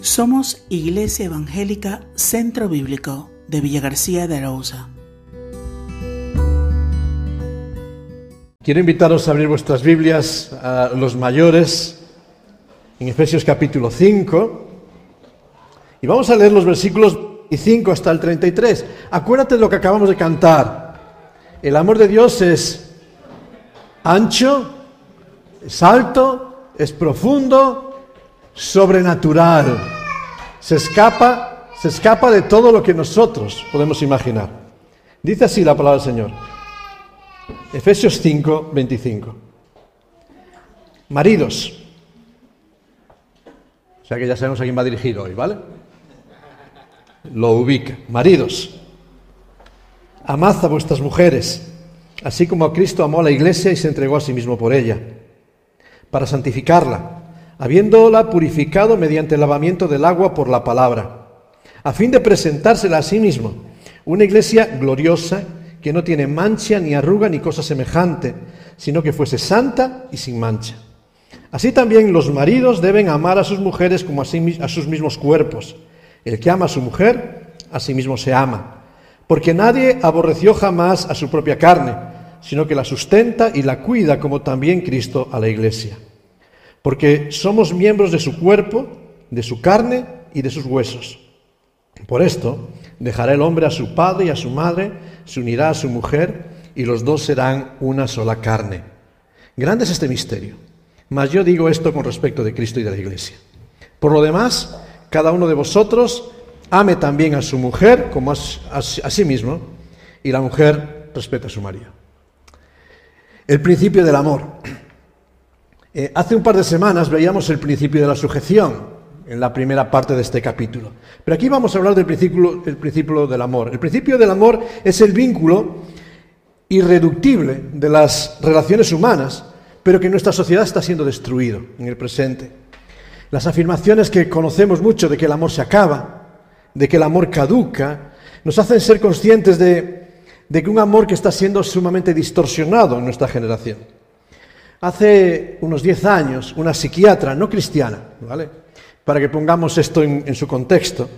Somos Iglesia Evangélica Centro Bíblico de Villa García de Arauza. Quiero invitaros a abrir vuestras Biblias a los mayores en Efesios capítulo 5 y vamos a leer los versículos 5 hasta el 33. Acuérdate de lo que acabamos de cantar. El amor de Dios es ancho, es alto, es profundo, sobrenatural. Se escapa, se escapa de todo lo que nosotros podemos imaginar. Dice así la palabra del Señor. Efesios 5, 25. Maridos. O sea que ya sabemos a quién va dirigido hoy, ¿vale? Lo ubica. Maridos. Amad a vuestras mujeres, así como Cristo amó a la iglesia y se entregó a sí mismo por ella, para santificarla habiéndola purificado mediante el lavamiento del agua por la palabra, a fin de presentársela a sí mismo, una iglesia gloriosa que no tiene mancha ni arruga ni cosa semejante, sino que fuese santa y sin mancha. Así también los maridos deben amar a sus mujeres como a, a sus mismos cuerpos. El que ama a su mujer, a sí mismo se ama, porque nadie aborreció jamás a su propia carne, sino que la sustenta y la cuida como también Cristo a la iglesia porque somos miembros de su cuerpo, de su carne y de sus huesos. Por esto, dejará el hombre a su padre y a su madre, se unirá a su mujer, y los dos serán una sola carne. Grande es este misterio, mas yo digo esto con respecto de Cristo y de la Iglesia. Por lo demás, cada uno de vosotros ame también a su mujer como a, sí mismo, y la mujer respeta a su marido. El principio del amor. Eh, hace un par de semanas veíamos el principio de la sujeción en la primera parte de este capítulo. Pero aquí vamos a hablar del principio, el principio del amor. El principio del amor es el vínculo irreductible de las relaciones humanas, pero que nuestra sociedad está siendo destruido en el presente. Las afirmaciones que conocemos mucho de que el amor se acaba, de que el amor caduca, nos hacen ser conscientes de, de que un amor que está siendo sumamente distorsionado en nuestra generación. Hace unos 10 años, una psiquiatra no cristiana, ¿vale? para que pongamos esto en, su contexto,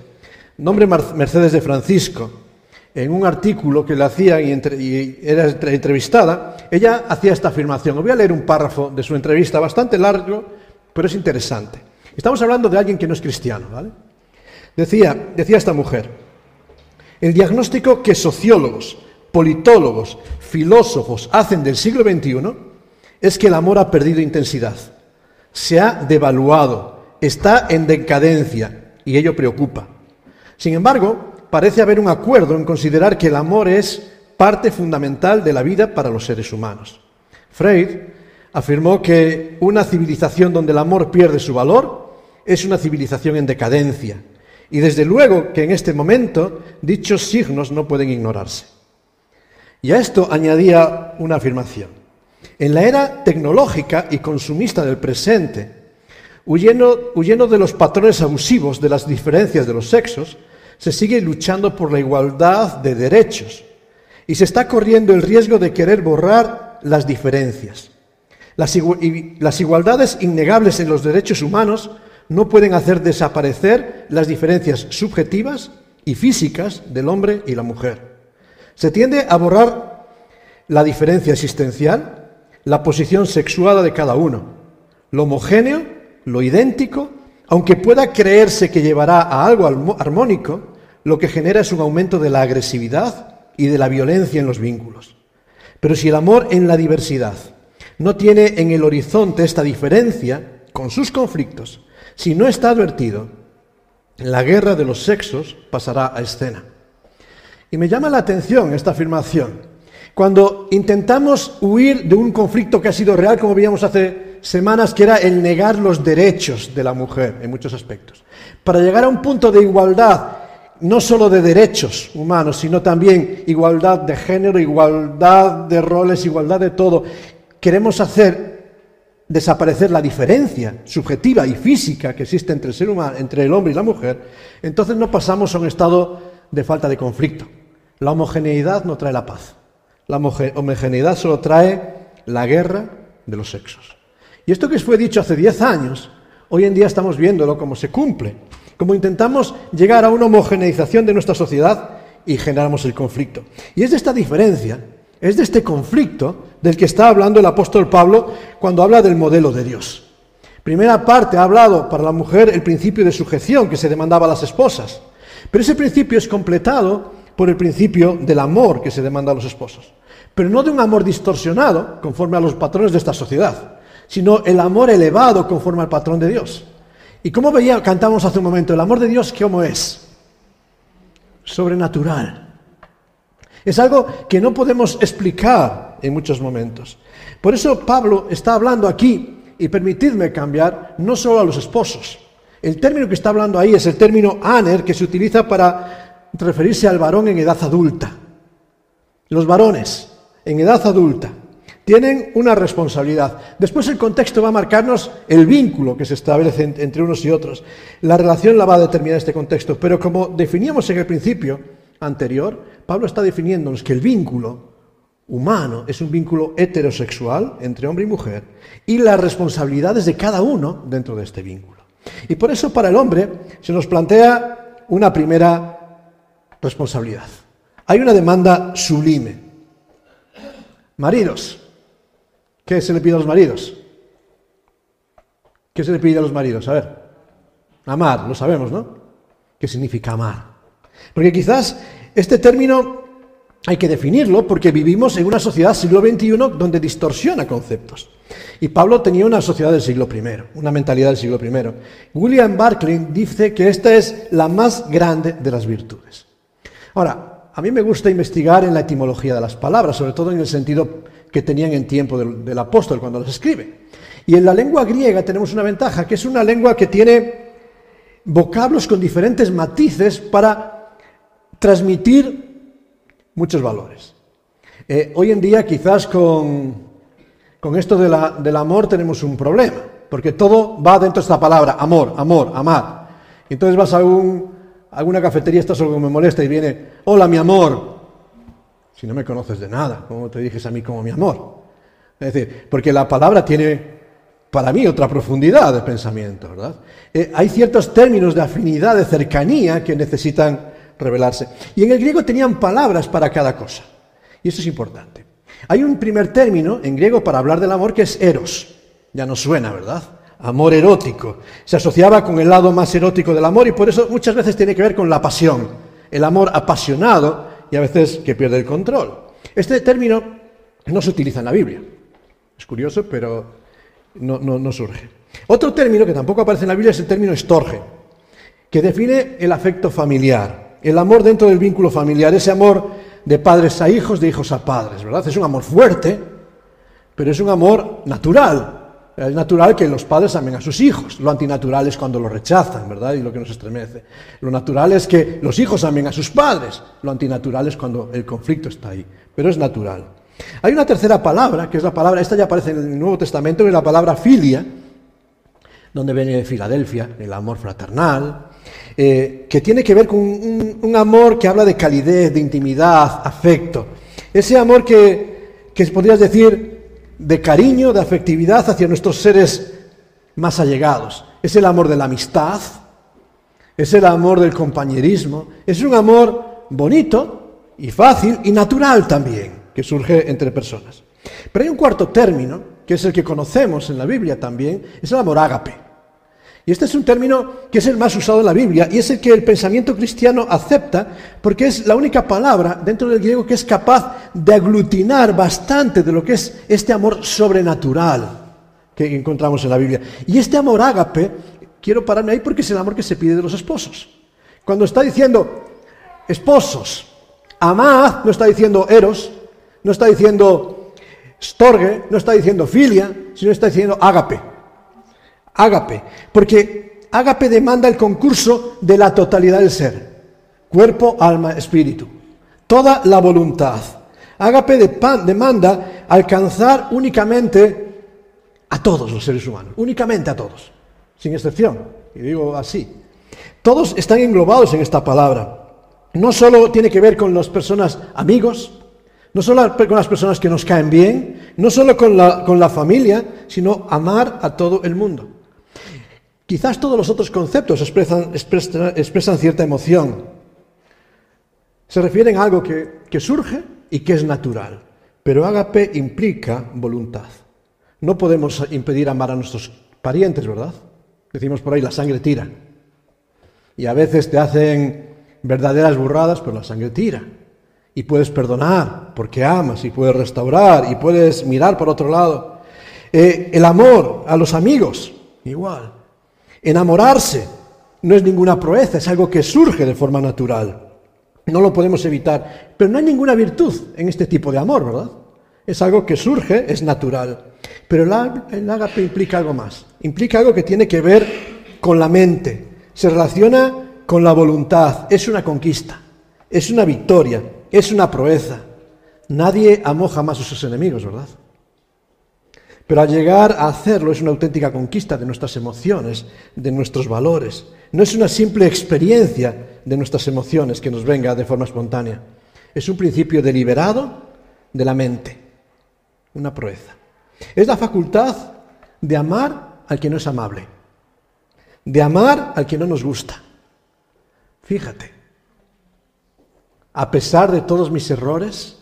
nombre Mercedes de Francisco, en un artículo que le hacía y, era entrevistada, ella hacía esta afirmación. Voy a leer un párrafo de su entrevista, bastante largo, pero es interesante. Estamos hablando de alguien que no es cristiano, ¿vale? Decía, decía esta mujer, el diagnóstico que sociólogos, politólogos, filósofos hacen del siglo XXI es que el amor ha perdido intensidad, se ha devaluado, está en decadencia y ello preocupa. Sin embargo, parece haber un acuerdo en considerar que el amor es parte fundamental de la vida para los seres humanos. Freud afirmó que una civilización donde el amor pierde su valor es una civilización en decadencia. Y desde luego que en este momento dichos signos no pueden ignorarse. Y a esto añadía una afirmación. En la era tecnológica y consumista del presente, huyendo, de los patrones abusivos de las diferencias de los sexos, se sigue luchando por la igualdad de derechos y se está corriendo el riesgo de querer borrar las diferencias. Las, igualdades innegables en los derechos humanos no pueden hacer desaparecer las diferencias subjetivas y físicas del hombre y la mujer. Se tiende a borrar la diferencia existencial la posición sexuada de cada uno, lo homogéneo, lo idéntico, aunque pueda creerse que llevará a algo armónico, lo que genera es un aumento de la agresividad y de la violencia en los vínculos. Pero si el amor en la diversidad no tiene en el horizonte esta diferencia, con sus conflictos, si no está advertido, la guerra de los sexos pasará a escena. Y me llama la atención esta afirmación, cuando intentamos huir de un conflicto que ha sido real, como veíamos hace semanas, que era el negar los derechos de la mujer en muchos aspectos, para llegar a un punto de igualdad, no solo de derechos humanos, sino también igualdad de género, igualdad de roles, igualdad de todo, queremos hacer desaparecer la diferencia subjetiva y física que existe entre el ser humano, entre el hombre y la mujer, entonces no pasamos a un estado de falta de conflicto. La homogeneidad no trae la paz. La homogeneidad solo trae la guerra de los sexos. Y esto que fue dicho hace 10 años, hoy en día estamos viéndolo como se cumple. como intentamos llegar a una homogeneización de nuestra sociedad y generamos el conflicto. Y es de esta diferencia, es de este conflicto del que está hablando el apóstol Pablo cuando habla del modelo de Dios. Primera parte ha hablado para la mujer el principio de sujeción que se demandaba a las esposas, pero ese principio es completado por el principio del amor que se demanda a los esposos, pero no de un amor distorsionado conforme a los patrones de esta sociedad, sino el amor elevado conforme al patrón de Dios. Y como veía, cantamos hace un momento, el amor de Dios, ¿cómo es? Sobrenatural. Es algo que no podemos explicar en muchos momentos. Por eso Pablo está hablando aquí y permitidme cambiar, no solo a los esposos. El término que está hablando ahí es el término aner, que se utiliza para referirse al varón en edad adulta. Los varones en edad adulta tienen una responsabilidad. Después el contexto va a marcarnos el vínculo que se establece entre unos y otros. La relación la va a determinar este contexto, pero como definíamos en el principio anterior, Pablo está definiéndonos que el vínculo humano es un vínculo heterosexual entre hombre y mujer y las responsabilidades de cada uno dentro de este vínculo. Y por eso para el hombre se nos plantea una primera responsabilidad. Hay una demanda sublime. Maridos, ¿qué se le pide a los maridos? ¿Qué se le pide a los maridos? A ver, amar, lo sabemos, ¿no? ¿Qué significa amar? Porque quizás este término hay que definirlo porque vivimos en una sociedad siglo XXI donde distorsiona conceptos. Y Pablo tenía una sociedad del siglo I, una mentalidad del siglo I. William Barclay dice que esta es la más grande de las virtudes. Ahora, a mí me gusta investigar en la etimología de las palabras, sobre todo en el sentido que tenían en tiempo del, apóstol cuando las escribe. Y en la lengua griega tenemos una ventaja, que es una lengua que tiene vocablos con diferentes matices para transmitir muchos valores. Eh, hoy en día quizás con, con esto del amor tenemos un problema, porque todo va dentro de esta palabra, amor, amor, amar. Entonces vas a, un, alguna cafetería, estás algo que me molesta y viene, hola mi amor, si no me conoces de nada, ¿cómo te dices a mí como mi amor? Es decir, porque la palabra tiene para mí otra profundidad de pensamiento, ¿verdad? Eh, hay ciertos términos de afinidad, de cercanía que necesitan revelarse. Y en el griego tenían palabras para cada cosa. Y eso es importante. Hay un primer término en griego para hablar del amor que es eros. Ya no suena, ¿verdad? Amor erótico. Se asociaba con el lado más erótico del amor y por eso muchas veces tiene que ver con la pasión. El amor apasionado y a veces que pierde el control. Este término no se utiliza en la Biblia. Es curioso, pero no, no surge. Otro término que tampoco aparece en la Biblia es el término estorge, que define el afecto familiar el amor dentro del vínculo familiar, ese amor de padres a hijos, de hijos a padres, ¿verdad? Es un amor fuerte, pero es un amor natural. Es natural que los padres amen a sus hijos. Lo antinatural es cuando lo rechazan, ¿verdad? Y lo que nos estremece. Lo natural es que los hijos amen a sus padres. Lo antinatural es cuando el conflicto está ahí. Pero es natural. Hay una tercera palabra, que es la palabra, esta ya aparece en el Nuevo Testamento, que es la palabra filia, donde viene de Filadelfia, el amor fraternal, eh, que tiene que ver con un, amor que habla de calidez, de intimidad, afecto. Ese amor que, que podrías decir de cariño, de afectividad hacia nuestros seres más allegados. Es el amor de la amistad, es el amor del compañerismo, es un amor bonito y fácil y natural también, que surge entre personas. Pero hay un cuarto término, que es el que conocemos en la Biblia también, es el amor ágape. Y este es un término que es el más usado en la Biblia y es el que el pensamiento cristiano acepta porque es la única palabra dentro del griego que es capaz de aglutinar bastante de lo que es este amor sobrenatural que encontramos en la Biblia. Y este amor ágape, quiero pararme ahí porque es el amor que se pide de los esposos. Cuando está diciendo esposos, amad, no está diciendo eros, no está diciendo storge, no está diciendo filia, sino está diciendo ágape ágape, porque ágape demanda el concurso de la totalidad del ser, cuerpo, alma, espíritu, toda la voluntad. Ágape demanda alcanzar únicamente a todos los seres humanos, únicamente a todos, sin excepción, y digo así. Todos están englobados en esta palabra. No solo tiene que ver con las personas amigos, no solo con las personas que nos caen bien, no solo con la, con la familia, sino amar a todo el mundo. Quizás todos los otros conceptos expresan, cierta emoción. Se refieren a algo que, que surge y que es natural. Pero ágape implica voluntad. No podemos impedir amar a nuestros parientes, ¿verdad? Decimos por ahí, la sangre tira. Y a veces te hacen verdaderas burradas, pero la sangre tira. Y puedes perdonar porque amas, y puedes restaurar, y puedes mirar por otro lado. Eh, el amor a los amigos, igual. Enamorarse no es ninguna proeza, es algo que surge de forma natural. No lo podemos evitar. Pero no hay ninguna virtud en este tipo de amor, ¿verdad? Es algo que surge, es natural. Pero el ágape implica algo más. Implica algo que tiene que ver con la mente. Se relaciona con la voluntad. Es una conquista. Es una victoria. Es una proeza. Nadie amó jamás a sus enemigos, ¿verdad? Pero al llegar a hacerlo es una auténtica conquista de nuestras emociones, de nuestros valores. No es una simple experiencia de nuestras emociones que nos venga de forma espontánea. Es un principio deliberado de la mente, una proeza. Es la facultad de amar al que no es amable, de amar al que no nos gusta. Fíjate, a pesar de todos mis errores,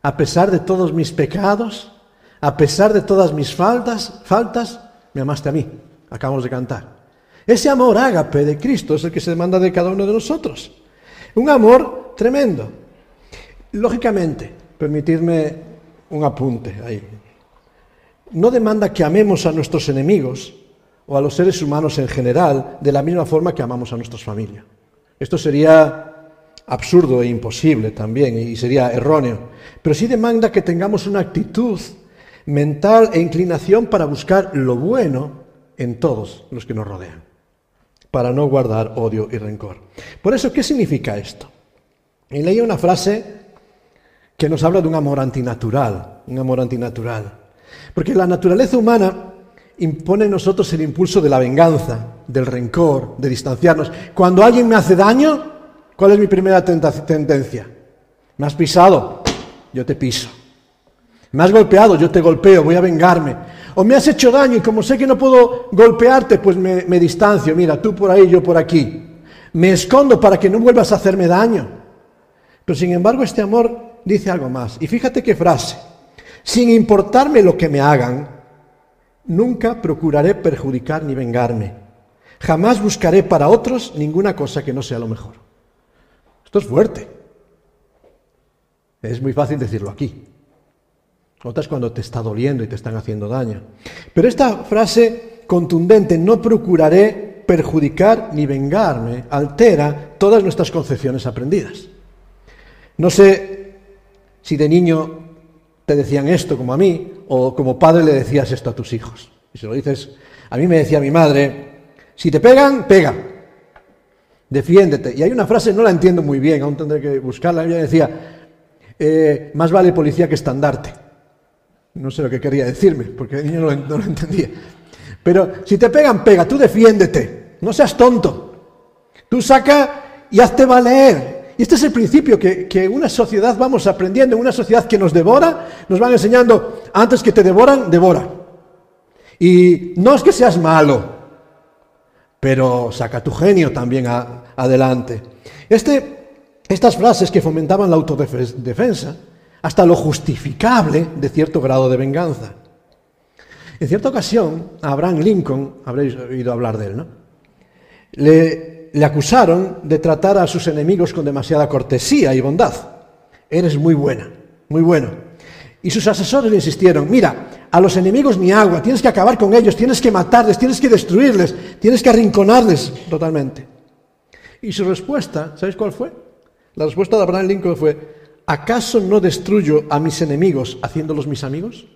a pesar de todos mis pecados, a pesar de todas mis faltas, faltas, me amaste a mí. Acabamos de cantar. Ese amor ágape de Cristo es el que se demanda de cada uno de nosotros. Un amor tremendo. Lógicamente, permitidme un apunte ahí. No demanda que amemos a nuestros enemigos o a los seres humanos en general de la misma forma que amamos a nuestra familia. Esto sería absurdo e imposible también y sería erróneo. Pero sí demanda que tengamos una actitud mental e inclinación para buscar lo bueno en todos los que nos rodean, para no guardar odio y rencor. Por eso, ¿qué significa esto? Y leí una frase que nos habla de un amor antinatural, un amor antinatural. Porque la naturaleza humana impone en nosotros el impulso de la venganza, del rencor, de distanciarnos. Cuando alguien me hace daño, ¿cuál es mi primera tendencia? Me has pisado, yo te piso. Me has golpeado, yo te golpeo, voy a vengarme. O me has hecho daño y como sé que no puedo golpearte, pues me, distancio. Mira, tú por ahí, yo por aquí. Me escondo para que no vuelvas a hacerme daño. Pero sin embargo este amor dice algo más. Y fíjate qué frase. Sin importarme lo que me hagan, nunca procuraré perjudicar ni vengarme. Jamás buscaré para otros ninguna cosa que no sea lo mejor. Esto es fuerte. Es muy fácil decirlo aquí. Otras cuando te está doliendo y te están haciendo daño. Pero esta frase contundente, no procuraré perjudicar ni vengarme, altera todas nuestras concepciones aprendidas. No sé si de niño te decían esto como a mí, o como padre le decías esto a tus hijos. Y si lo dices, a mí me decía mi madre, si te pegan, pega. Defiéndete. Y hay una frase, no la entiendo muy bien, aún tendré que buscarla. Ella decía, eh, más vale policía que estandarte. No sé lo que quería decirme, porque el niño no, lo entendía. Pero si te pegan, pega, tú defiéndete, no seas tonto. Tú saca y hazte valer. Y este es el principio que, que una sociedad vamos aprendiendo, una sociedad que nos devora, nos van enseñando, antes que te devoran, devora. Y no es que seas malo, pero saca tu genio también adelante. Este, estas frases que fomentaban la autodefensa, hasta lo justificable de cierto grado de venganza. En cierta ocasión, a Abraham Lincoln, habréis oído hablar de él, ¿no? Le, le acusaron de tratar a sus enemigos con demasiada cortesía y bondad. Eres muy buena, muy bueno. Y sus asesores le insistieron, mira, a los enemigos ni agua, tienes que acabar con ellos, tienes que matarles, tienes que destruirles, tienes que arrinconarles totalmente. Y su respuesta, ¿sabéis cuál fue? La respuesta de Abraham Lincoln fue, ¿acaso no destruyo a mis enemigos haciéndolos mis amigos?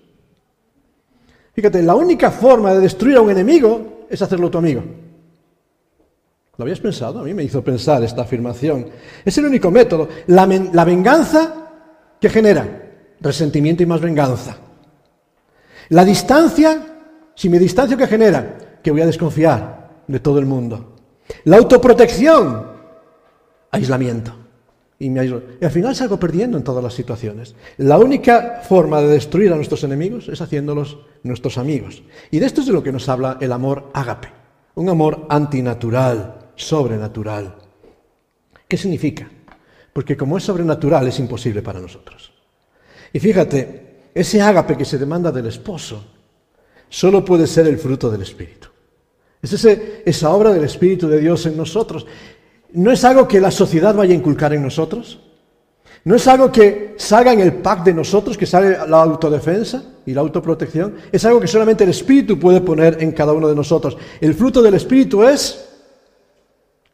Fíjate, la única forma de destruir a un enemigo es hacerlo tu amigo. ¿Lo habías pensado? A mí me hizo pensar esta afirmación. Es el único método. La, la venganza que genera resentimiento y más venganza. La distancia, si me distancio, ¿qué genera? Que voy a desconfiar de todo el mundo. La autoprotección, aislamiento y me Y al final salgo perdiendo en todas las situaciones. La única forma de destruir a nuestros enemigos es haciéndolos nuestros amigos. Y de esto es de lo que nos habla el amor ágape. un amor antinatural, sobrenatural. ¿Qué significa? Porque como es sobrenatural es imposible para nosotros. Y fíjate, ese ágape que se demanda del esposo solo puede ser el fruto del Espíritu. Es ese, esa obra del Espíritu de Dios en nosotros. No es algo que la sociedad vaya a inculcar en nosotros. No es algo que salga en el pack de nosotros, que sale la autodefensa y la autoprotección. Es algo que solamente el Espíritu puede poner en cada uno de nosotros. El fruto del Espíritu es,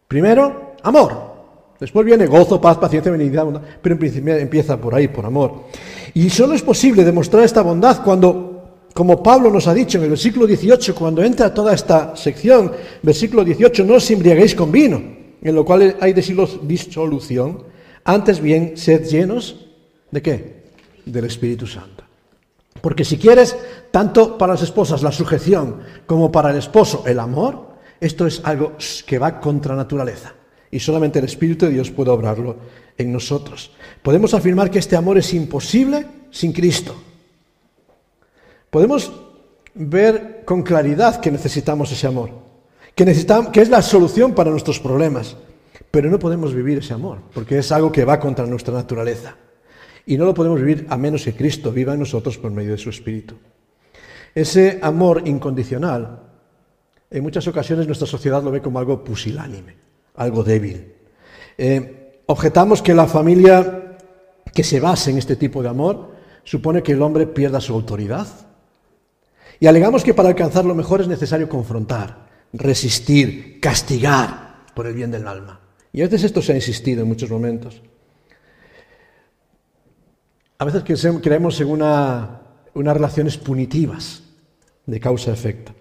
primero, amor. Después viene gozo, paz, paciencia, benignidad, pero en principio empieza por ahí, por amor. Y solo es posible demostrar esta bondad cuando, como Pablo nos ha dicho en el versículo 18, cuando entra toda esta sección, versículo 18, no os embriaguéis con vino, en lo cual hay disolución, antes bien, sed llenos de qué? Del Espíritu Santo. Porque si quieres, tanto para las esposas la sujeción como para el esposo el amor, esto es algo que va contra naturaleza y solamente el Espíritu de Dios puede obrarlo en nosotros. Podemos afirmar que este amor es imposible sin Cristo. Podemos ver con claridad que necesitamos ese amor, que, necesitamos, que es la solución para nuestros problemas, pero no podemos vivir ese amor, porque es algo que va contra nuestra naturaleza. Y no lo podemos vivir a menos que Cristo viva en nosotros por medio de su Espíritu. Ese amor incondicional, en muchas ocasiones nuestra sociedad lo ve como algo pusilánime algo débil. Eh, objetamos que la familia que se base en este tipo de amor supone que el hombre pierda su autoridad. Y alegamos que para alcanzar lo mejor es necesario confrontar, resistir, castigar por el bien del alma. Y a veces esto se ha insistido en muchos momentos. A veces creemos en una, unas relaciones punitivas de causa-efecto.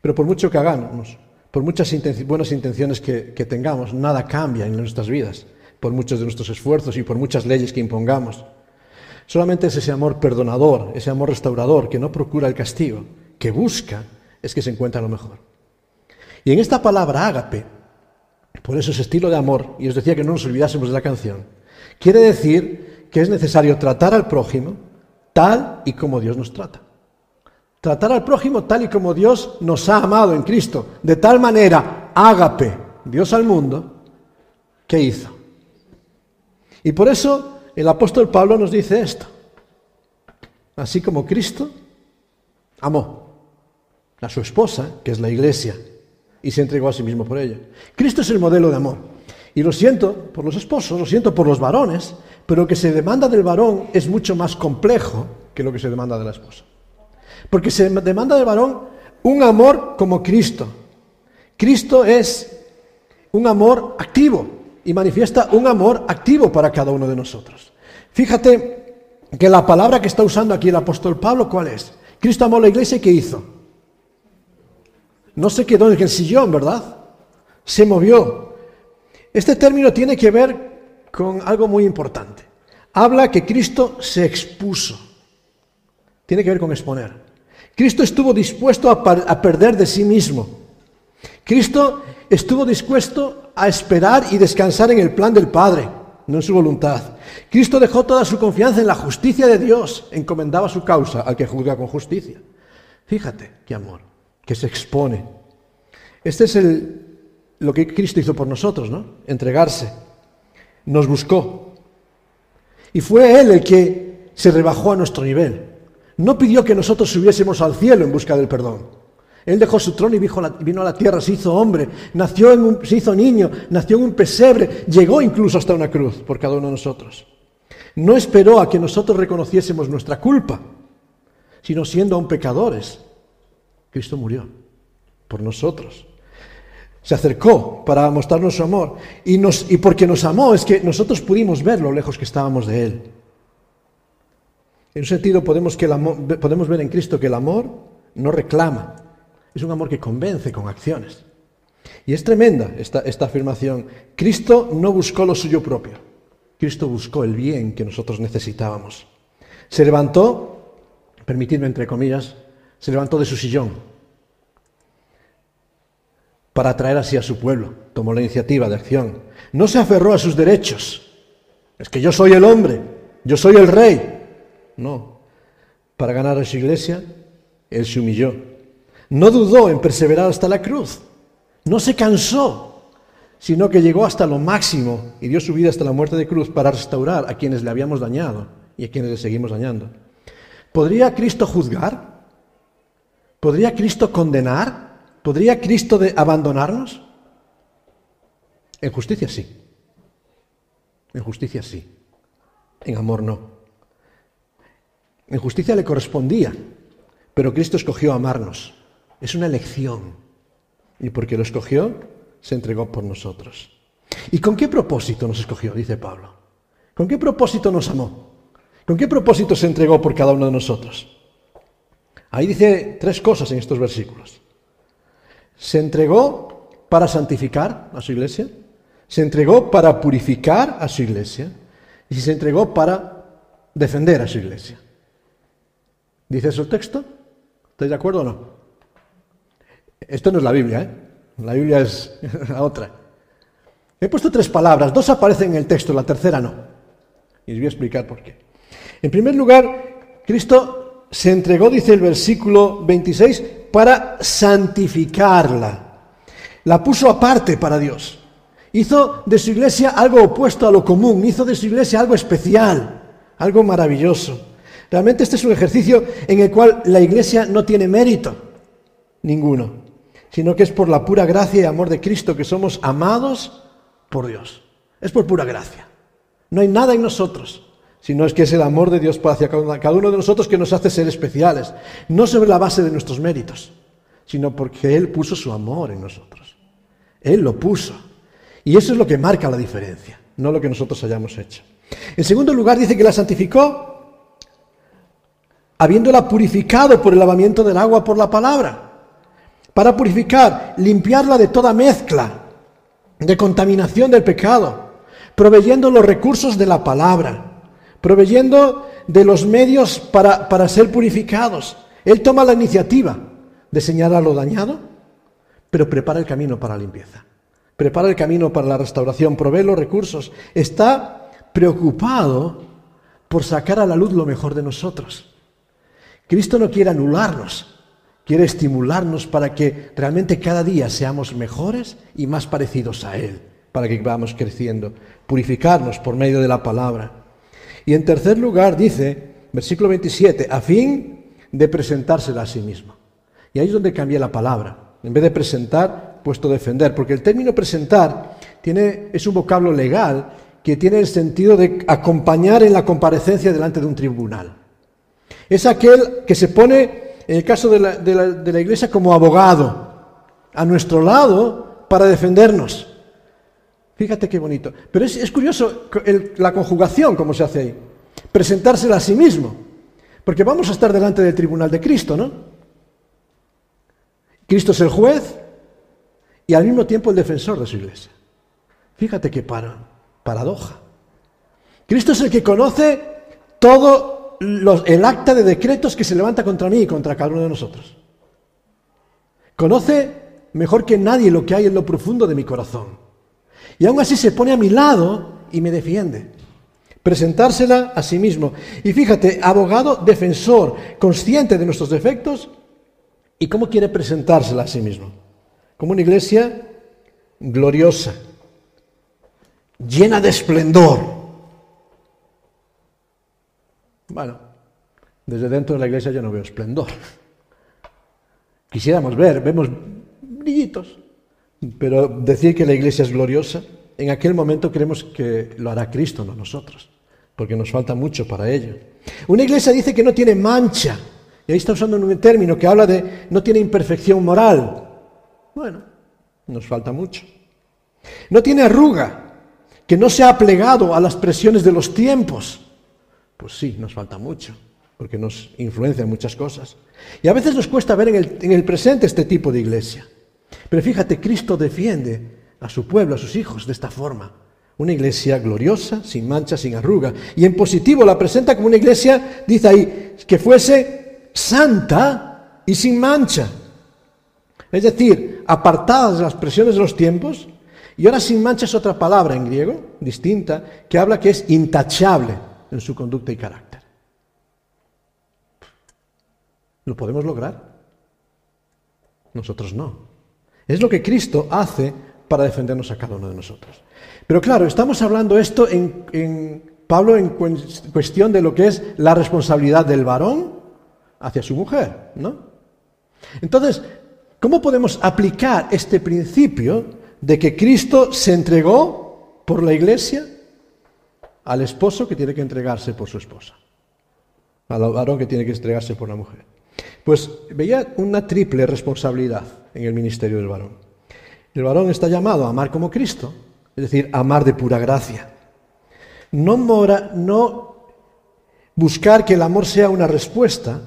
Pero por mucho que hagamos, por muchas buenas intenciones que, tengamos, nada cambia en nuestras vidas, por muchos de nuestros esfuerzos y por muchas leyes que impongamos. Solamente es ese amor perdonador, ese amor restaurador, que no procura el castigo, que busca, es que se encuentra lo mejor. Y en esta palabra ágape, por eso ese estilo de amor, y os decía que no nos olvidásemos de la canción, quiere decir que es necesario tratar al prójimo tal y como Dios nos trata. Tratar al prójimo tal y como Dios nos ha amado en Cristo. De tal manera, ágape Dios al mundo, ¿qué hizo? Y por eso el apóstol Pablo nos dice esto. Así como Cristo amó a su esposa, que es la iglesia, y se entregó a sí mismo por ella. Cristo es el modelo de amor. Y lo siento por los esposos, lo siento por los varones, pero lo que se demanda del varón es mucho más complejo que lo que se demanda de la esposa. Porque se demanda del varón un amor como Cristo. Cristo es un amor activo y manifiesta un amor activo para cada uno de nosotros. Fíjate que la palabra que está usando aquí el apóstol Pablo, ¿cuál es? Cristo amó a la iglesia y ¿qué hizo? No se quedó en el sillón, ¿verdad? Se movió. Este término tiene que ver con algo muy importante. Habla que Cristo se expuso. Tiene que ver con exponer. Cristo estuvo dispuesto a, perder de sí mismo. Cristo estuvo dispuesto a esperar y descansar en el plan del Padre, no en su voluntad. Cristo dejó toda su confianza en la justicia de Dios, encomendaba su causa al que juzga con justicia. Fíjate qué amor, que se expone. Este es el, lo que Cristo hizo por nosotros, ¿no? Entregarse. Nos buscó. Y fue Él el que se rebajó a nuestro nivel. No pidió que nosotros subiésemos al cielo en busca del perdón. Él dejó su trono y vino a la tierra, se hizo hombre, nació en un, se hizo niño, nació en un pesebre, llegó incluso hasta una cruz por cada uno de nosotros. No esperó a que nosotros reconociésemos nuestra culpa, sino siendo aún pecadores. Cristo murió por nosotros. Se acercó para mostrarnos su amor. Y, nos, y porque nos amó es que nosotros pudimos ver lo lejos que estábamos de Él. En un sentido podemos, que podemos ver en Cristo que el amor no reclama, es un amor que convence con acciones. Y es tremenda esta, esta afirmación. Cristo no buscó lo suyo propio, Cristo buscó el bien que nosotros necesitábamos. Se levantó, permitidme entre comillas, se levantó de su sillón para atraer así a su pueblo. Tomó la iniciativa de acción. No se aferró a sus derechos. Es que yo soy el hombre, yo soy el rey. No. Para ganar a su iglesia, Él se humilló. No dudó en perseverar hasta la cruz. No se cansó, sino que llegó hasta lo máximo y dio su vida hasta la muerte de cruz para restaurar a quienes le habíamos dañado y a quienes le seguimos dañando. ¿Podría Cristo juzgar? ¿Podría Cristo condenar? ¿Podría Cristo abandonarnos? En justicia sí. En justicia sí. En amor no. En justicia le correspondía, pero Cristo escogió amarnos. Es una elección. Y porque lo escogió, se entregó por nosotros. ¿Y con qué propósito nos escogió? Dice Pablo. ¿Con qué propósito nos amó? ¿Con qué propósito se entregó por cada uno de nosotros? Ahí dice tres cosas en estos versículos. Se entregó para santificar a su iglesia, se entregó para purificar a su iglesia y se entregó para defender a su iglesia. ¿Dice eso el texto? ¿Estáis de acuerdo o no? Esto no es la Biblia, ¿eh? La Biblia es la otra. He puesto tres palabras, dos aparecen en el texto, la tercera no. Y os voy a explicar por qué. En primer lugar, Cristo se entregó, dice el versículo 26, para santificarla. La puso aparte para Dios. Hizo de su iglesia algo opuesto a lo común, hizo de su iglesia algo especial, algo maravilloso. Realmente este es un ejercicio en el cual la iglesia no tiene mérito, ninguno, sino que es por la pura gracia y amor de Cristo que somos amados por Dios. Es por pura gracia. No hay nada en nosotros, sino es que es el amor de Dios hacia cada uno de nosotros que nos hace ser especiales, no sobre la base de nuestros méritos, sino porque Él puso su amor en nosotros. Él lo puso. Y eso es lo que marca la diferencia, no lo que nosotros hayamos hecho. En segundo lugar, dice que la santificó habiéndola purificado por el lavamiento del agua por la palabra, para purificar, limpiarla de toda mezcla, de contaminación del pecado, proveyendo los recursos de la palabra, proveyendo de los medios para, para ser purificados. Él toma la iniciativa de señalar lo dañado, pero prepara el camino para la limpieza, prepara el camino para la restauración, provee los recursos, está preocupado por sacar a la luz lo mejor de nosotros. Cristo no quiere anularnos, quiere estimularnos para que realmente cada día seamos mejores y más parecidos a Él, para que vamos creciendo, purificarnos por medio de la palabra. Y en tercer lugar dice, versículo 27, a fin de presentársela a sí mismo. Y ahí es donde cambia la palabra. En vez de presentar, puesto defender, porque el término presentar tiene, es un vocablo legal que tiene el sentido de acompañar en la comparecencia delante de un tribunal. Es aquel que se pone, en el caso de la, iglesia, como abogado a nuestro lado para defendernos. Fíjate qué bonito. Pero es, curioso la conjugación, como se hace ahí. Presentársela a sí mismo. Porque vamos a estar delante del tribunal de Cristo, ¿no? Cristo es el juez y al mismo tiempo el defensor de su iglesia. Fíjate qué paradoja. Cristo es el que conoce todo el acta de decretos que se levanta contra mí y contra cada uno de nosotros. Conoce mejor que nadie lo que hay en lo profundo de mi corazón. Y aún así se pone a mi lado y me defiende. Presentársela a sí mismo. Y fíjate, abogado defensor, consciente de nuestros defectos, ¿y cómo quiere presentársela a sí mismo? Como una iglesia gloriosa, llena de esplendor bueno, desde dentro de la iglesia yo no veo esplendor. Quisiéramos ver, vemos brillitos, pero decir que la iglesia es gloriosa, en aquel momento creemos que lo hará Cristo, no nosotros, porque nos falta mucho para ello. Una iglesia dice que no tiene mancha, y ahí está usando un término que habla de no tiene imperfección moral. Bueno, nos falta mucho. No tiene arruga, que no se ha plegado a las presiones de los tiempos. Pues sí, nos falta mucho, porque nos influencian muchas cosas. Y a veces nos cuesta ver en el, presente este tipo de iglesia. Pero fíjate, Cristo defiende a su pueblo, a sus hijos, de esta forma. Una iglesia gloriosa, sin mancha, sin arruga. Y en positivo la presenta como una iglesia, dice ahí, que fuese santa y sin mancha. Es decir, apartadas de las presiones de los tiempos. Y ahora sin mancha es otra palabra en griego, distinta, que habla que es intachable en su conducta y carácter. ¿Lo podemos lograr? Nosotros no. Es lo que Cristo hace para defendernos a cada uno de nosotros. Pero claro, estamos hablando esto en, Pablo en cuestión de lo que es la responsabilidad del varón hacia su mujer, ¿no? Entonces, ¿cómo podemos aplicar este principio de que Cristo se entregó por la iglesia al esposo que tiene que entregarse por su esposa? Al varón que tiene que entregarse por la mujer. Pues veía una triple responsabilidad en el ministerio del varón. El varón está llamado a amar como Cristo, es decir, amar de pura gracia. No, mora, no buscar que el amor sea una respuesta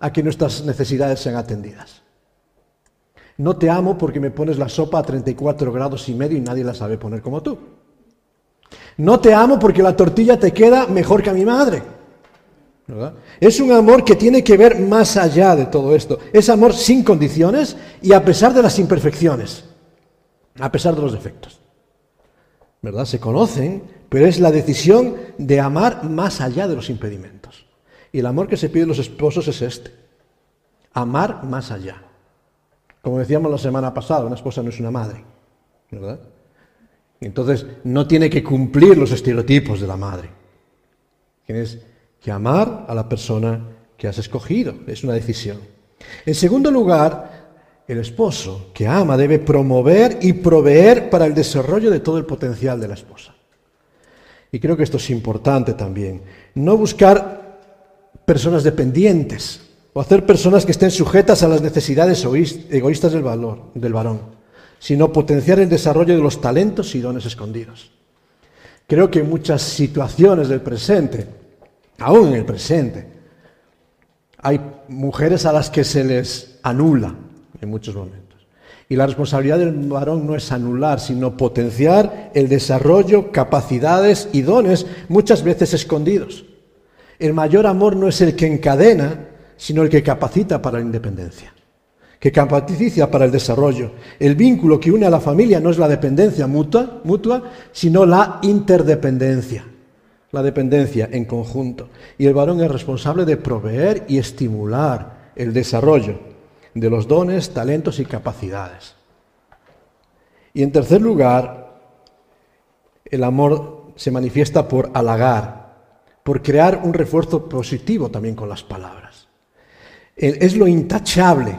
a que nuestras necesidades sean atendidas. No te amo porque me pones la sopa a 34 grados y medio y nadie la sabe poner como tú. No te amo porque la tortilla te queda mejor que a mi madre. Es un amor que tiene que ver más allá de todo esto. Es amor sin condiciones y a pesar de las imperfecciones, a pesar de los defectos. ¿Verdad? Se conocen, pero es la decisión de amar más allá de los impedimentos. Y el amor que se pide los esposos es este. Amar más allá. Como decíamos la semana pasada, una esposa no es una madre. ¿Verdad? Entonces no tiene que cumplir los estereotipos de la madre. Tienes que amar a la persona que has escogido. Es una decisión. En segundo lugar, el esposo que ama debe promover y proveer para el desarrollo de todo el potencial de la esposa. Y creo que esto es importante también. No buscar personas dependientes o hacer personas que estén sujetas a las necesidades egoístas del, valor, del varón, sino potenciar el desarrollo de los talentos y dones escondidos. Creo que en muchas situaciones del presente, aún en el presente, hay mujeres a las que se les anula en muchos momentos. Y la responsabilidad del varón no es anular, sino potenciar el desarrollo, capacidades y dones muchas veces escondidos. El mayor amor no es el que encadena, sino el que capacita para la independencia, que capacita para el desarrollo. El vínculo que une a la familia no es la dependencia mutua, mutua sino la interdependencia, la dependencia en conjunto. Y el varón es responsable de proveer y estimular el desarrollo de los dones, talentos y capacidades. Y en tercer lugar, el amor se manifiesta por halagar, por crear un refuerzo positivo también con las palabras. Es lo intachable,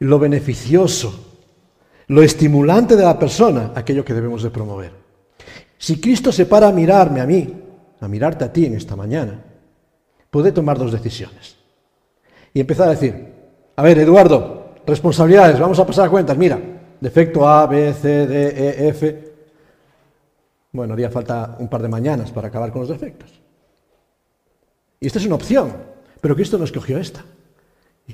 lo beneficioso, lo estimulante de la persona, aquello que debemos de promover. Si Cristo se para a mirarme a mí, a mirarte a ti en esta mañana, puede tomar dos decisiones. Y empezar a decir, a ver, Eduardo, responsabilidades, vamos a pasar a cuentas. Mira, defecto A, B, C, D, E, F. Bueno, haría falta un par de mañanas para acabar con los defectos. Y esta es una opción, pero Cristo no escogió esta.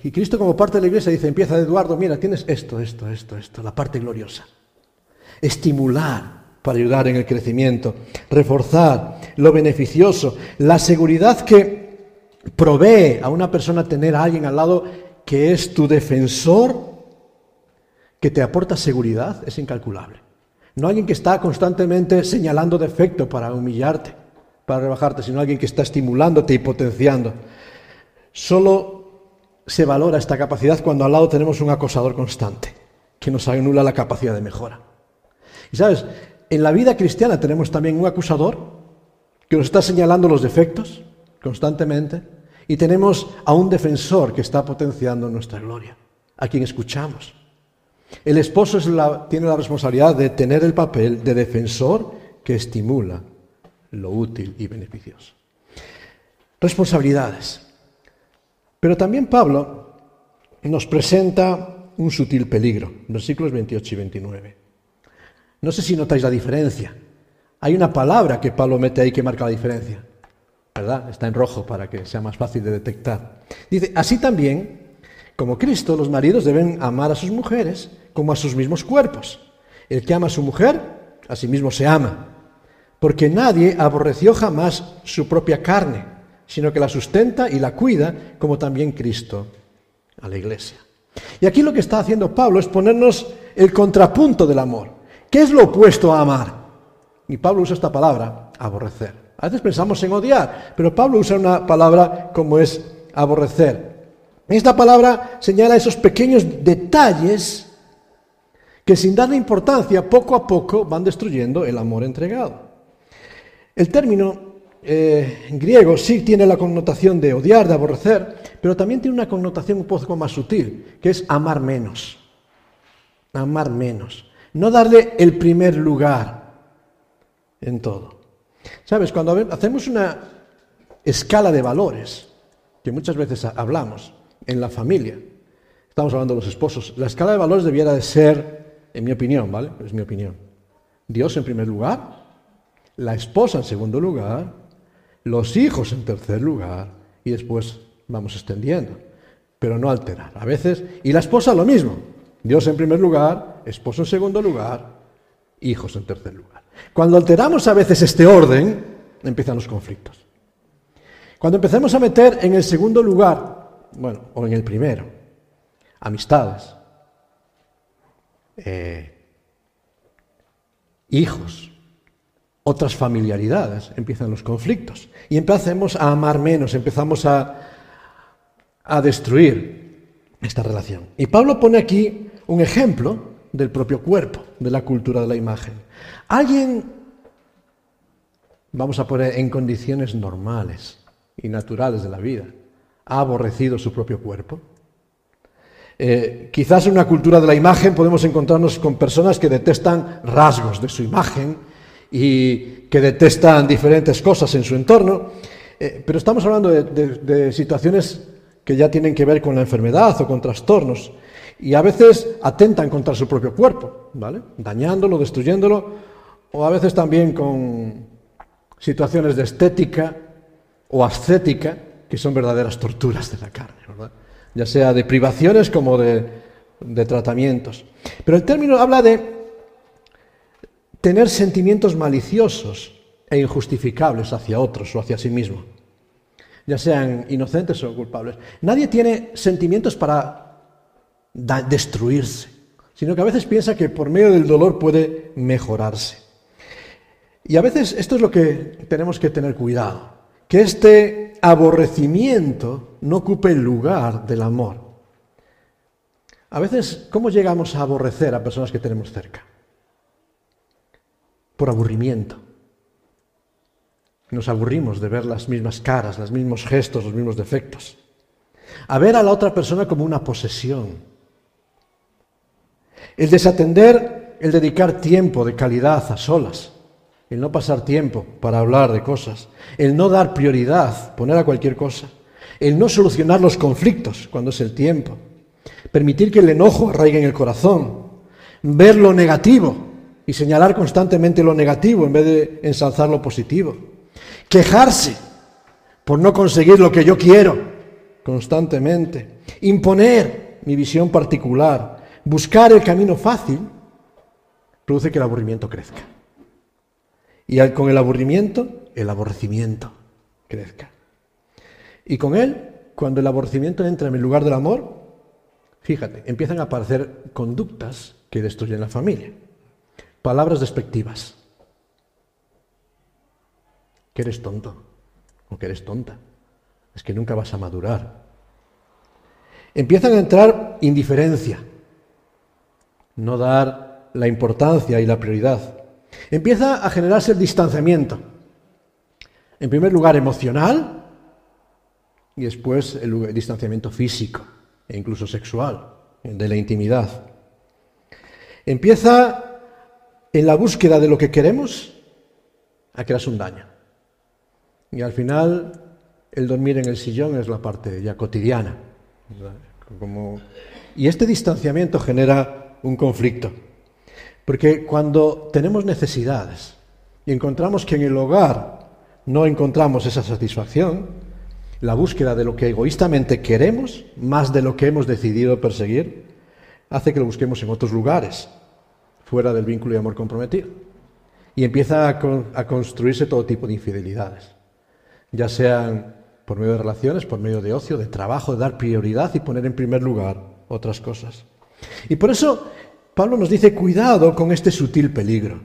Y Cristo como parte de la iglesia dice, empieza Eduardo, mira, tienes esto, esto, esto, esto, la parte gloriosa. Estimular para ayudar en el crecimiento, reforzar lo beneficioso, la seguridad que provee a una persona tener a alguien al lado que es tu defensor, que te aporta seguridad, es incalculable. No alguien que está constantemente señalando defecto para humillarte, para rebajarte, sino alguien que está estimulándote y potenciando. Solo se valora esta capacidad cuando al lado tenemos un acosador constante, que nos anula la capacidad de mejora. Y sabes, en la vida cristiana tenemos también un acusador que nos está señalando los defectos constantemente, y tenemos a un defensor que está potenciando nuestra gloria, a quien escuchamos. El esposo tiene la responsabilidad de tener el papel de defensor que estimula lo útil y beneficioso. Responsabilidades. Pero también Pablo nos presenta un sutil peligro, versículos 28 y 29. No sé si notáis la diferencia. Hay una palabra que Pablo mete ahí que marca la diferencia. ¿verdad? Está en rojo para que sea más fácil de detectar. Dice, así también, como Cristo, los maridos deben amar a sus mujeres como a sus mismos cuerpos. El que ama a su mujer, a sí mismo se ama. Porque nadie aborreció jamás su propia carne, sino que la sustenta y la cuida, como también Cristo a la iglesia. Y aquí lo que está haciendo Pablo es ponernos el contrapunto del amor. ¿Qué es lo opuesto a amar? Y Pablo usa esta palabra, aborrecer. A veces pensamos en odiar, pero Pablo usa una palabra como es aborrecer. Esta palabra señala esos pequeños detalles que sin darle importancia, poco a poco van destruyendo el amor entregado. El término eh, griego sí tiene la connotación de odiar, de aborrecer, pero también tiene una connotación un poco más sutil, que es amar menos. Amar menos. No darle el primer lugar en todo. ¿Sabes? Cuando hacemos una escala de valores, que muchas veces hablamos en la familia, estamos hablando de los esposos, la escala de valores debiera de ser, en mi opinión, ¿vale? Es mi opinión. Dios en primer lugar, la esposa en segundo lugar, los hijos en tercer lugar y después vamos extendiendo, pero no alterar. A veces, y la esposa lo mismo, Dios en primer lugar, esposo en segundo lugar, hijos en tercer lugar. Cuando alteramos a veces este orden, empiezan los conflictos. Cuando empezamos a meter en el segundo lugar, bueno, o en el primero, amistades, eh, hijos, otras familiaridades, empiezan los conflictos. Y empezamos a amar menos, empezamos a, a destruir esta relación. Y Pablo pone aquí un ejemplo del propio cuerpo, de la cultura de la imagen. Alguien, vamos a poner en condiciones normales y naturales de la vida, ha aborrecido su propio cuerpo. Eh, quizás en una cultura de la imagen podemos encontrarnos con personas que detestan rasgos de su imagen, y que detestan diferentes cosas en su entorno, eh, pero estamos hablando de, situaciones que ya tienen que ver con la enfermedad o con trastornos y a veces atentan contra su propio cuerpo, ¿vale? Dañándolo, destruyéndolo, o a veces también con situaciones de estética o ascética que son verdaderas torturas de la carne, ¿verdad? Ya sea de privaciones como de, de tratamientos. Pero el término habla de tener sentimientos maliciosos e injustificables hacia otros o hacia sí mismo, ya sean inocentes o culpables. Nadie tiene sentimientos para destruirse, sino que a veces piensa que por medio del dolor puede mejorarse. Y a veces esto es lo que tenemos que tener cuidado, que este aborrecimiento no ocupe el lugar del amor. A veces, ¿cómo llegamos a aborrecer a personas que tenemos cerca? por aburrimiento. Nos aburrimos de ver las mismas caras, los mismos gestos, los mismos defectos. A ver a la otra persona como una posesión. El desatender, el dedicar tiempo de calidad a solas, el no pasar tiempo para hablar de cosas, el no dar prioridad, poner a cualquier cosa, el no solucionar los conflictos cuando es el tiempo, permitir que el enojo arraigue en el corazón, ver lo negativo y señalar constantemente lo negativo en vez de ensalzar lo positivo. Quejarse por no conseguir lo que yo quiero constantemente. Imponer mi visión particular. Buscar el camino fácil produce que el aburrimiento crezca. Y con el aburrimiento, el aborrecimiento crezca. Y con él, cuando el aborrecimiento entra en el lugar del amor, fíjate, empiezan a aparecer conductas que destruyen la familia. Palabras despectivas. Que eres tonto o que eres tonta. Es que nunca vas a madurar. Empiezan a entrar indiferencia, no dar la importancia y la prioridad. Empieza a generarse el distanciamiento. En primer lugar, emocional y después el distanciamiento físico e incluso sexual, de la intimidad. Empieza en la búsqueda de lo que queremos a crearse un daño. Y al final el dormir en el sillón es la parte ya cotidiana. Y este distanciamiento genera un conflicto. Porque cuando tenemos necesidades y encontramos que en el hogar no encontramos esa satisfacción, la búsqueda de lo que egoístamente queremos, más de lo que hemos decidido perseguir, hace que lo busquemos en otros lugares fuera del vínculo y amor comprometido. Y empieza a, construirse todo tipo de infidelidades, ya sean por medio de relaciones, por medio de ocio, de trabajo, de dar prioridad y poner en primer lugar otras cosas. Y por eso Pablo nos dice, cuidado con este sutil peligro.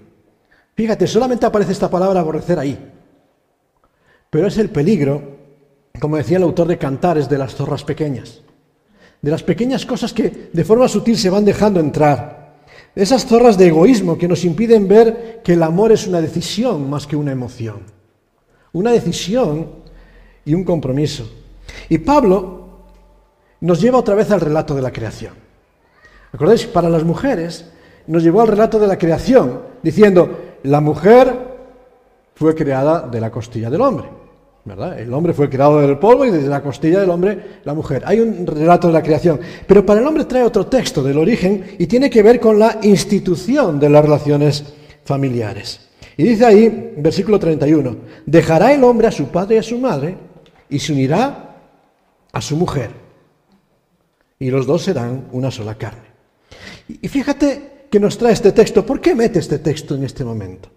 Fíjate, solamente aparece esta palabra aborrecer ahí. Pero es el peligro, como decía el autor de Cantares, de las zorras pequeñas. De las pequeñas cosas que de forma sutil se van dejando entrar Esas zorras de egoísmo que nos impiden ver que el amor es una decisión más que una emoción. Una decisión y un compromiso. Y Pablo nos lleva otra vez al relato de la creación. ¿Acordáis? Para las mujeres nos llevó al relato de la creación, diciendo, la mujer fue creada de la costilla del hombre. ¿verdad? El hombre fue creado del polvo y desde la costilla del hombre la mujer. Hay un relato de la creación. Pero para el hombre trae otro texto del origen y tiene que ver con la institución de las relaciones familiares. Y dice ahí, versículo 31, dejará el hombre a su padre y a su madre y se unirá a su mujer. Y los dos serán una sola carne. Y fíjate que nos trae este texto. ¿Por qué mete este texto en este momento?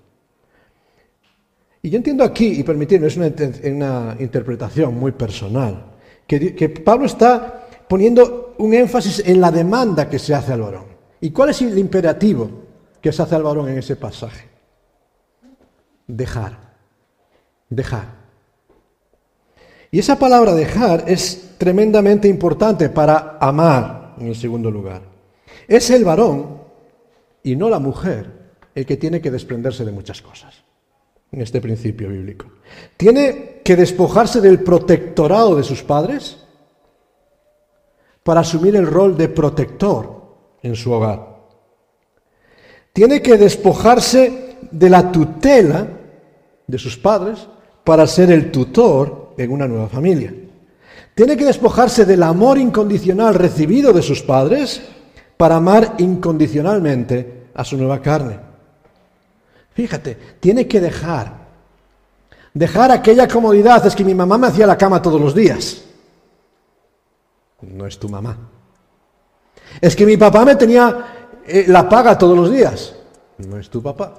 Y yo entiendo aquí, y permitidme, es una, interpretación muy personal, que Pablo está poniendo un énfasis en la demanda que se hace al varón. ¿Y cuál es el imperativo que se hace al varón en ese pasaje? Dejar. Dejar. Y esa palabra dejar es tremendamente importante para amar, en el segundo lugar. Es el varón y no la mujer el que tiene que desprenderse de muchas cosas en este principio bíblico. Tiene que despojarse del protectorado de sus padres para asumir el rol de protector en su hogar. Tiene que despojarse de la tutela de sus padres para ser el tutor en una nueva familia. Tiene que despojarse del amor incondicional recibido de sus padres para amar incondicionalmente a su nueva carne. Fíjate, tiene que dejar. Dejar aquella comodidad. Es que mi mamá me hacía la cama todos los días. No es tu mamá. Es que mi papá me tenía eh, la paga todos los días. No es tu papá.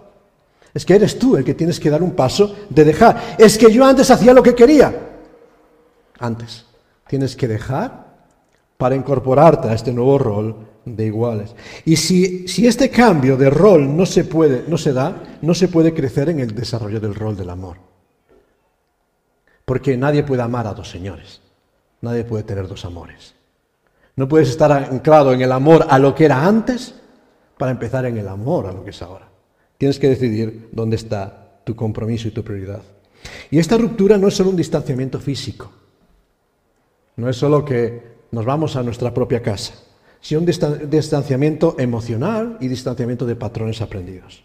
Es que eres tú el que tienes que dar un paso de dejar. Es que yo antes hacía lo que quería. Antes. Tienes que dejar para incorporarte a este nuevo rol de iguales. Y si, si, este cambio de rol no se, puede, no se da, no se puede crecer en el desarrollo del rol del amor. Porque nadie puede amar a dos señores. Nadie puede tener dos amores. No puedes estar anclado en el amor a lo que era antes para empezar en el amor a lo que es ahora. Tienes que decidir dónde está tu compromiso y tu prioridad. Y esta ruptura no es solo un distanciamiento físico. No es solo que nos vamos a nuestra propia casa sino un distanciamiento emocional y distanciamiento de patrones aprendidos.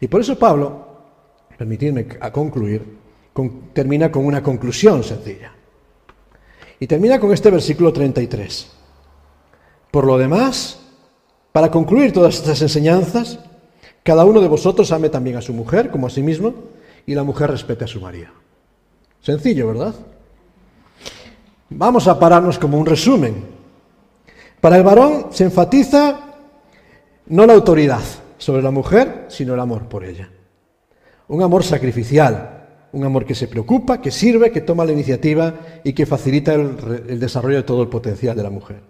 Y por eso Pablo, permitidme a concluir, termina con una conclusión sencilla. Y termina con este versículo 33. Por lo demás, para concluir todas estas enseñanzas, cada uno de vosotros ame también a su mujer como a sí mismo y la mujer respete a su marido. Sencillo, ¿verdad? Vamos a pararnos como un resumen para el varón se enfatiza no la autoridad sobre la mujer, sino el amor por ella. Un amor sacrificial, un amor que se preocupa, que sirve, que toma la iniciativa y que facilita el, desarrollo de todo el potencial de la mujer.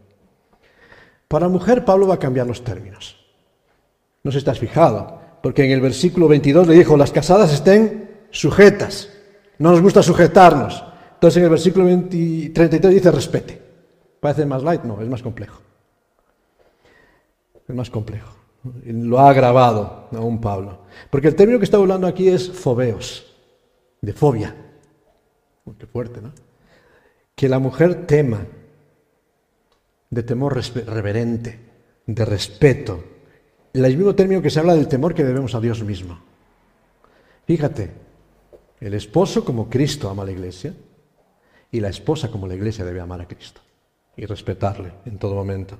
Para la mujer Pablo va a cambiar los términos. No se estás fijado, porque en el versículo 22 le dijo, las casadas estén sujetas, no nos gusta sujetarnos. Entonces en el versículo 33 dice respete. ¿Parece más light? No, es más complejo. Es más complejo. Lo ha agravado aún Pablo. Porque el término que está hablando aquí es fobeos, de fobia. Qué fuerte, ¿no? Que la mujer tema, de temor reverente, de respeto. El mismo término que se habla del temor que debemos a Dios mismo. Fíjate, el esposo como Cristo ama a la iglesia y la esposa como la iglesia debe amar a Cristo y respetarle en todo momento.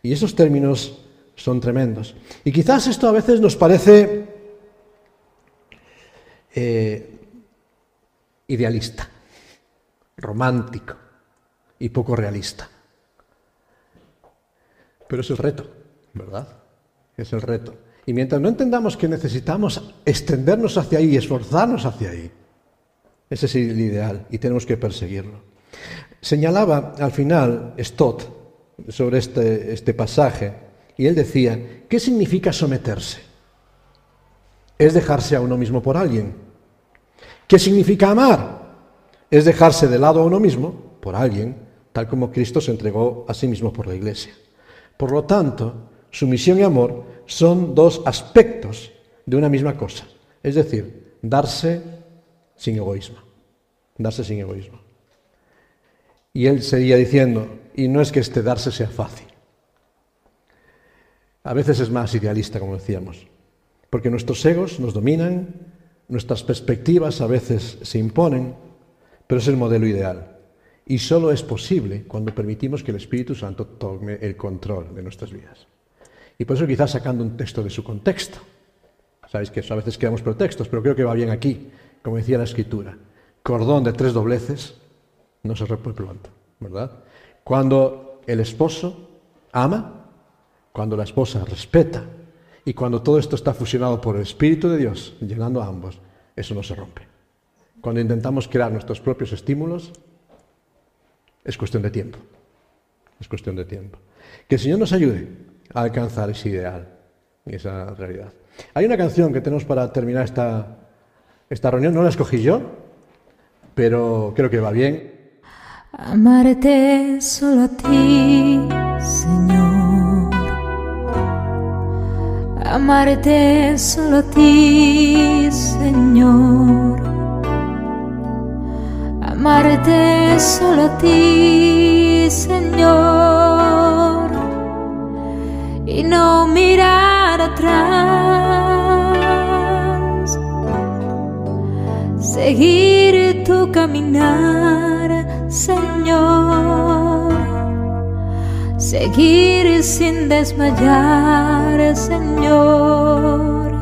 Y esos términos son tremendos. Y quizás esto a veces nos parece eh, idealista, romántico y poco realista. Pero es el reto, ¿verdad? Es el reto. Y mientras no entendamos que necesitamos extendernos hacia ahí y esforzarnos hacia ahí, ese es el ideal y tenemos que perseguirlo. Señalaba al final Stott sobre este, este pasaje y él decía, ¿qué significa someterse? Es dejarse a uno mismo por alguien. ¿Qué significa amar? Es dejarse de lado a uno mismo por alguien, tal como Cristo se entregó a sí mismo por la iglesia. Por lo tanto, sumisión y amor son dos aspectos de una misma cosa. Es decir, darse sin egoísmo. Darse sin egoísmo. Y él seguía diciendo, y no es que este darse sea fácil. A veces es más idealista, como decíamos, porque nuestros egos nos dominan, nuestras perspectivas a veces se imponen, pero es el modelo ideal. Y solo es posible cuando permitimos que el Espíritu Santo tome el control de nuestras vidas. Y por eso quizás sacando un texto de su contexto. Sabéis que a veces quedamos por textos, pero creo que va bien aquí, como decía la Escritura. Cordón de tres dobleces no se rompe pronto, ¿verdad? Cuando el esposo ama, cuando la esposa respeta y cuando todo esto está fusionado por el Espíritu de Dios, llenando a ambos, eso no se rompe. Cuando intentamos crear nuestros propios estímulos, es cuestión de tiempo. Es cuestión de tiempo. Que el Señor nos ayude a alcanzar ese ideal y esa realidad. Hay una canción que tenemos para terminar esta, esta reunión, no la escogí yo, pero creo que va bien. Amarte solo a ti, Señor. Amarte solo a ti, Señor. Amarte solo a ti, Señor. Y no mirar atrás. Seguir tu caminar Señor. Seguir sin desmayar, Señor.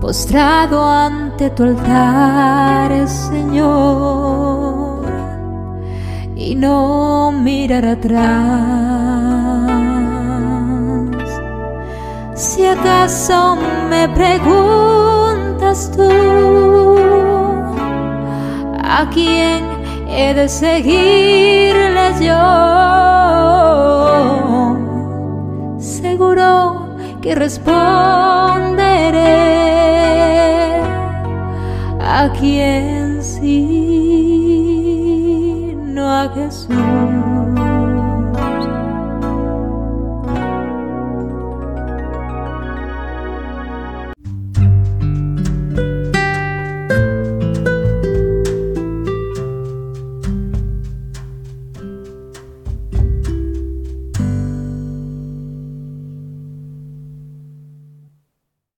Postrado ante tu altar, Señor. Y no mirar atrás. Si acaso me preguntas tú, ¿a quién he de seguirles yo. Seguro que responderé a quien sí, no a Jesús.